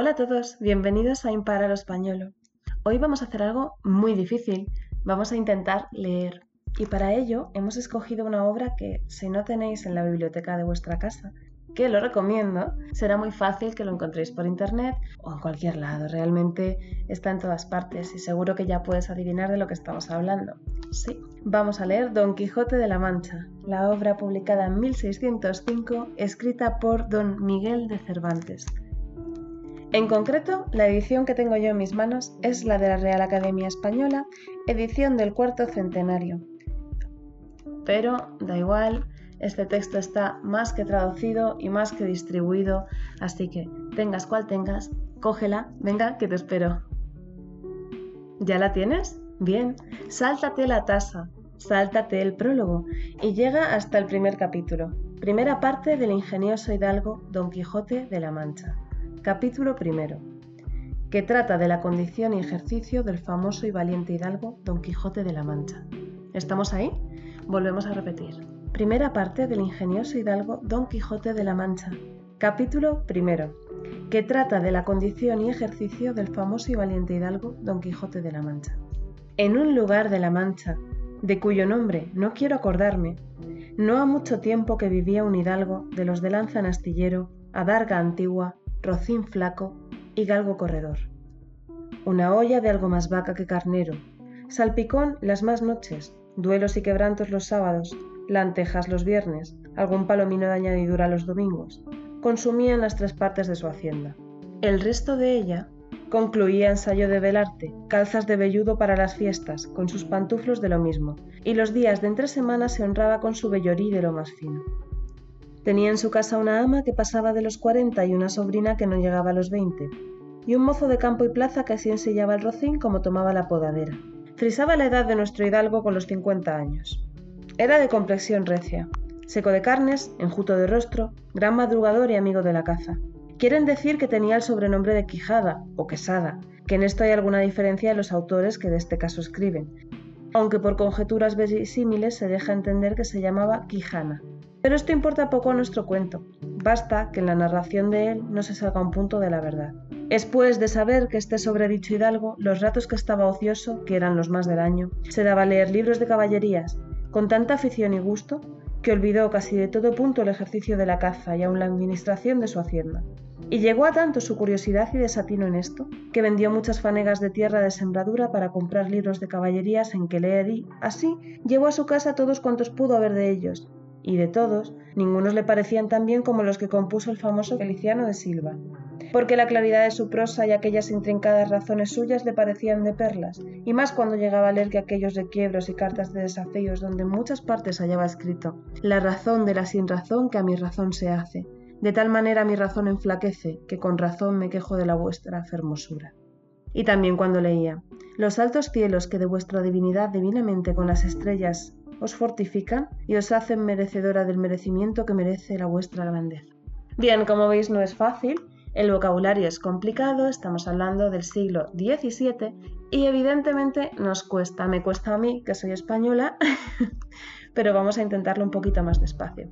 Hola a todos, bienvenidos a Imparalo Español. Hoy vamos a hacer algo muy difícil. Vamos a intentar leer. Y para ello hemos escogido una obra que, si no tenéis en la biblioteca de vuestra casa, que lo recomiendo, será muy fácil que lo encontréis por internet o en cualquier lado. Realmente está en todas partes y seguro que ya puedes adivinar de lo que estamos hablando. Sí, vamos a leer Don Quijote de la Mancha, la obra publicada en 1605, escrita por Don Miguel de Cervantes. En concreto, la edición que tengo yo en mis manos es la de la Real Academia Española, edición del cuarto centenario. Pero da igual, este texto está más que traducido y más que distribuido, así que tengas cual tengas, cógela, venga, que te espero. ¿Ya la tienes? Bien, sáltate la tasa, sáltate el prólogo y llega hasta el primer capítulo, primera parte del ingenioso hidalgo Don Quijote de la Mancha. Capítulo primero, que trata de la condición y ejercicio del famoso y valiente hidalgo Don Quijote de la Mancha. ¿Estamos ahí? Volvemos a repetir. Primera parte del ingenioso hidalgo Don Quijote de la Mancha. Capítulo primero, que trata de la condición y ejercicio del famoso y valiente hidalgo Don Quijote de la Mancha. En un lugar de la Mancha, de cuyo nombre no quiero acordarme, no ha mucho tiempo que vivía un hidalgo de los de lanza en astillero, adarga antigua, rocín flaco y galgo corredor. Una olla de algo más vaca que carnero, salpicón las más noches, duelos y quebrantos los sábados, lantejas los viernes, algún palomino de añadidura los domingos, consumían las tres partes de su hacienda. El resto de ella concluía ensayo de velarte, calzas de velludo para las fiestas, con sus pantuflos de lo mismo, y los días de entre semanas se honraba con su vellorí de lo más fino. Tenía en su casa una ama que pasaba de los 40 y una sobrina que no llegaba a los 20, y un mozo de campo y plaza que así ensillaba el rocín como tomaba la podadera. Frisaba la edad de nuestro hidalgo con los 50 años. Era de complexión recia, seco de carnes, enjuto de rostro, gran madrugador y amigo de la caza. Quieren decir que tenía el sobrenombre de Quijada o Quesada, que en esto hay alguna diferencia de los autores que de este caso escriben, aunque por conjeturas verosímiles se deja entender que se llamaba Quijana. Pero esto importa poco a nuestro cuento. Basta que en la narración de él no se salga un punto de la verdad. Es pues de saber que este sobredicho hidalgo, los ratos que estaba ocioso, que eran los más del año, se daba a leer libros de caballerías, con tanta afición y gusto, que olvidó casi de todo punto el ejercicio de la caza y aun la administración de su hacienda. Y llegó a tanto su curiosidad y desatino en esto, que vendió muchas fanegas de tierra de sembradura para comprar libros de caballerías en que leer y, así, llevó a su casa todos cuantos pudo haber de ellos, y de todos, ningunos le parecían tan bien como los que compuso el famoso Feliciano de Silva, porque la claridad de su prosa y aquellas intrincadas razones suyas le parecían de perlas, y más cuando llegaba a leer que aquellos requiebros y cartas de desafíos donde en muchas partes hallaba escrito la razón de la sin razón que a mi razón se hace, de tal manera mi razón enflaquece, que con razón me quejo de la vuestra fermosura. Y también cuando leía, los altos cielos que de vuestra divinidad divinamente con las estrellas os fortifican y os hacen merecedora del merecimiento que merece la vuestra grandeza. Bien, como veis no es fácil, el vocabulario es complicado, estamos hablando del siglo XVII y evidentemente nos cuesta, me cuesta a mí, que soy española, pero vamos a intentarlo un poquito más despacio.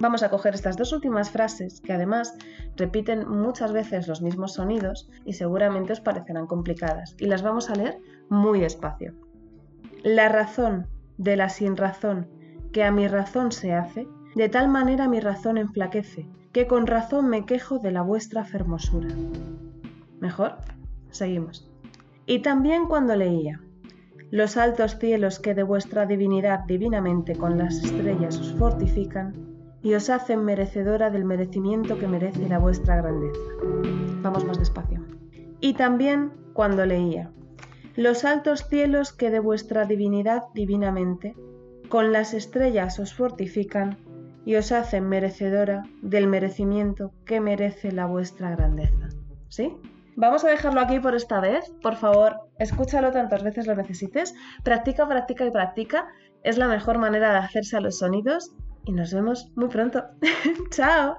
Vamos a coger estas dos últimas frases que además repiten muchas veces los mismos sonidos y seguramente os parecerán complicadas y las vamos a leer muy despacio. La razón de la sin razón, que a mi razón se hace, de tal manera mi razón enflaquece, que con razón me quejo de la vuestra fermosura. ¿Mejor? Seguimos. Y también cuando leía, los altos cielos que de vuestra divinidad divinamente con las estrellas os fortifican, y os hacen merecedora del merecimiento que merece la vuestra grandeza. Vamos más despacio. Y también cuando leía, los altos cielos que de vuestra divinidad divinamente, con las estrellas os fortifican y os hacen merecedora del merecimiento que merece la vuestra grandeza. ¿Sí? Vamos a dejarlo aquí por esta vez. Por favor, escúchalo tantas veces lo necesites. Practica, practica y practica. Es la mejor manera de hacerse a los sonidos. Y nos vemos muy pronto. ¡Chao!